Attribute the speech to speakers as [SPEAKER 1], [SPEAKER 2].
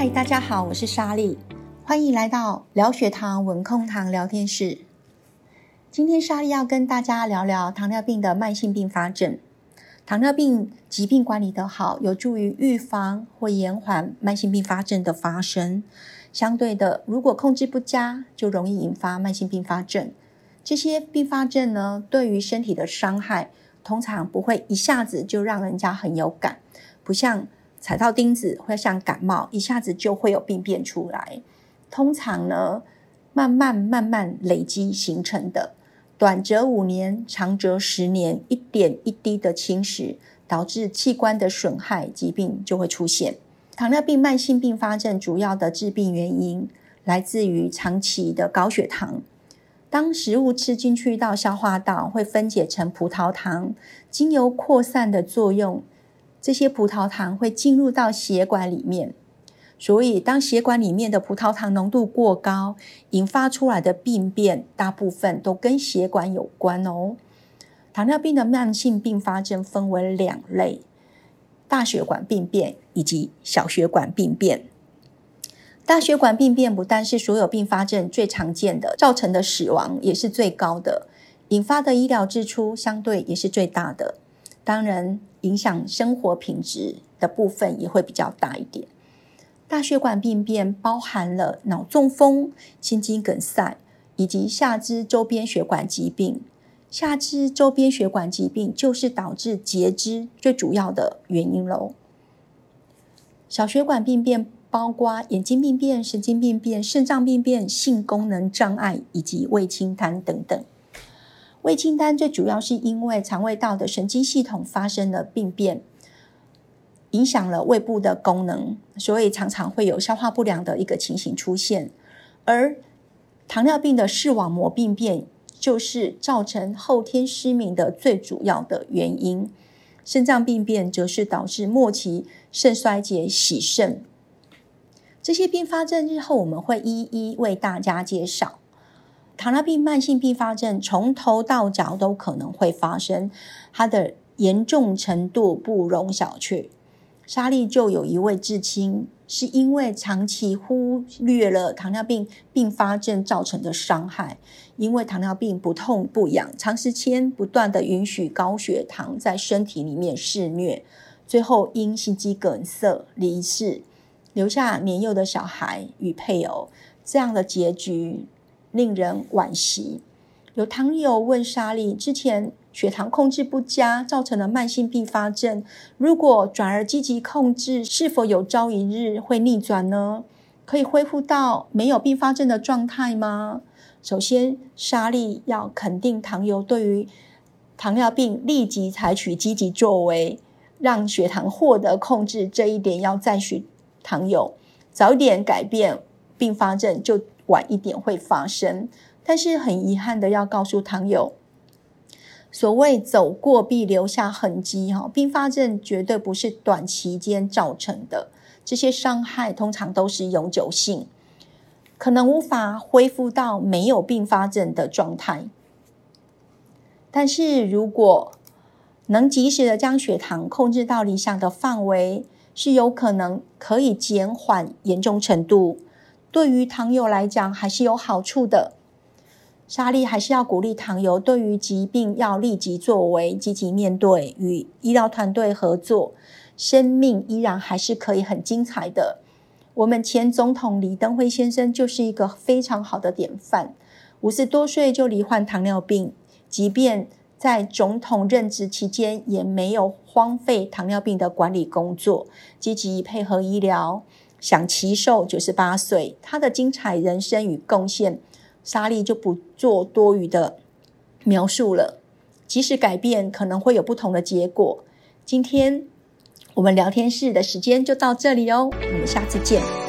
[SPEAKER 1] 嗨，大家好，我是莎莉，欢迎来到聊血糖稳控糖聊天室。今天莎莉要跟大家聊聊糖尿病的慢性并发症。糖尿病疾病管理得好，有助于预防或延缓慢性并发症的发生。相对的，如果控制不佳，就容易引发慢性并发症。这些并发症呢，对于身体的伤害，通常不会一下子就让人家很有感，不像踩到钉子或像感冒，一下子就会有病变出来。通常呢，慢慢慢慢累积形成的，短则五年，长则十年，一点一滴的侵蚀，导致器官的损害，疾病就会出现。糖尿病慢性并发症主要的致病原因来自于长期的高血糖。当食物吃进去到消化道，会分解成葡萄糖，经由扩散的作用，这些葡萄糖会进入到血管里面。所以，当血管里面的葡萄糖浓度过高，引发出来的病变，大部分都跟血管有关哦。糖尿病的慢性并发症分为两类。大血管病变以及小血管病变。大血管病变不但是所有并发症最常见的，造成的死亡也是最高的，引发的医疗支出相对也是最大的。当然，影响生活品质的部分也会比较大一点。大血管病变包含了脑中风、心肌梗塞以及下肢周边血管疾病。下肢周边血管疾病就是导致截肢最主要的原因喽。小血管病变包括眼睛病变、神经病变、肾脏病变、性功能障碍以及胃清单等等。胃清单最主要是因为肠胃道的神经系统发生了病变，影响了胃部的功能，所以常常会有消化不良的一个情形出现。而糖尿病的视网膜病变。就是造成后天失明的最主要的原因。肾脏病变则是导致末期肾衰竭、洗肾。这些并发症日后我们会一一为大家介绍。糖尿病慢性并发症从头到脚都可能会发生，它的严重程度不容小觑。沙利就有一位至亲，是因为长期忽略了糖尿病并发症造成的伤害，因为糖尿病不痛不痒，长时间不断的允许高血糖在身体里面肆虐，最后因心肌梗塞离世，留下年幼的小孩与配偶，这样的结局令人惋惜。有糖友问莎莉之前。血糖控制不佳造成的慢性并发症，如果转而积极控制，是否有朝一日会逆转呢？可以恢复到没有并发症的状态吗？首先，沙利要肯定糖友对于糖尿病立即采取积极作为，让血糖获得控制这一点要赞许糖友，早点改变并发症，就晚一点会发生。但是很遗憾的要告诉糖友。所谓走过必留下痕迹，哈，并发症绝对不是短期间造成的，这些伤害通常都是永久性，可能无法恢复到没有并发症的状态。但是如果能及时的将血糖控制到理想的范围，是有可能可以减缓严重程度，对于糖友来讲还是有好处的。莎莉还是要鼓励糖友，对于疾病要立即作为，积极面对，与医疗团队合作，生命依然还是可以很精彩的。我们前总统李登辉先生就是一个非常好的典范，五十多岁就罹患糖尿病，即便在总统任职期间，也没有荒废糖尿病的管理工作，积极配合医疗，享其寿九十八岁，他的精彩人生与贡献。莎莉就不做多余的描述了。即使改变，可能会有不同的结果。今天我们聊天室的时间就到这里哦，我们下次见。